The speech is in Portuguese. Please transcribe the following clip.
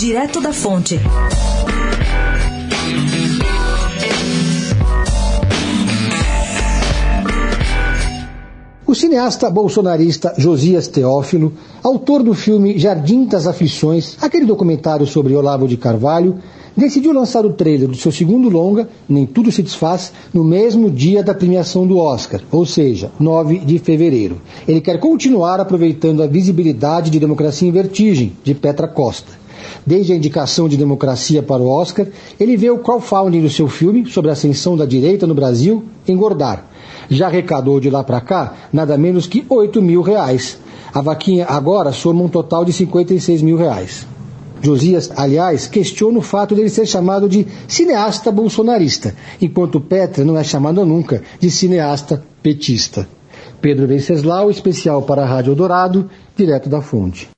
Direto da Fonte. O cineasta bolsonarista Josias Teófilo, autor do filme Jardim das Aflições, aquele documentário sobre Olavo de Carvalho, decidiu lançar o trailer do seu segundo longa, Nem Tudo Se Desfaz, no mesmo dia da premiação do Oscar, ou seja, 9 de fevereiro. Ele quer continuar aproveitando a visibilidade de Democracia em Vertigem, de Petra Costa. Desde a indicação de democracia para o Oscar, ele vê o crowdfunding do seu filme sobre a ascensão da direita no Brasil engordar. Já arrecadou de lá para cá nada menos que 8 mil reais. A vaquinha agora soma um total de 56 mil reais. Josias, aliás, questiona o fato de ele ser chamado de cineasta bolsonarista, enquanto Petra não é chamado nunca de cineasta petista. Pedro Venceslau, especial para a Rádio Dourado, direto da fonte.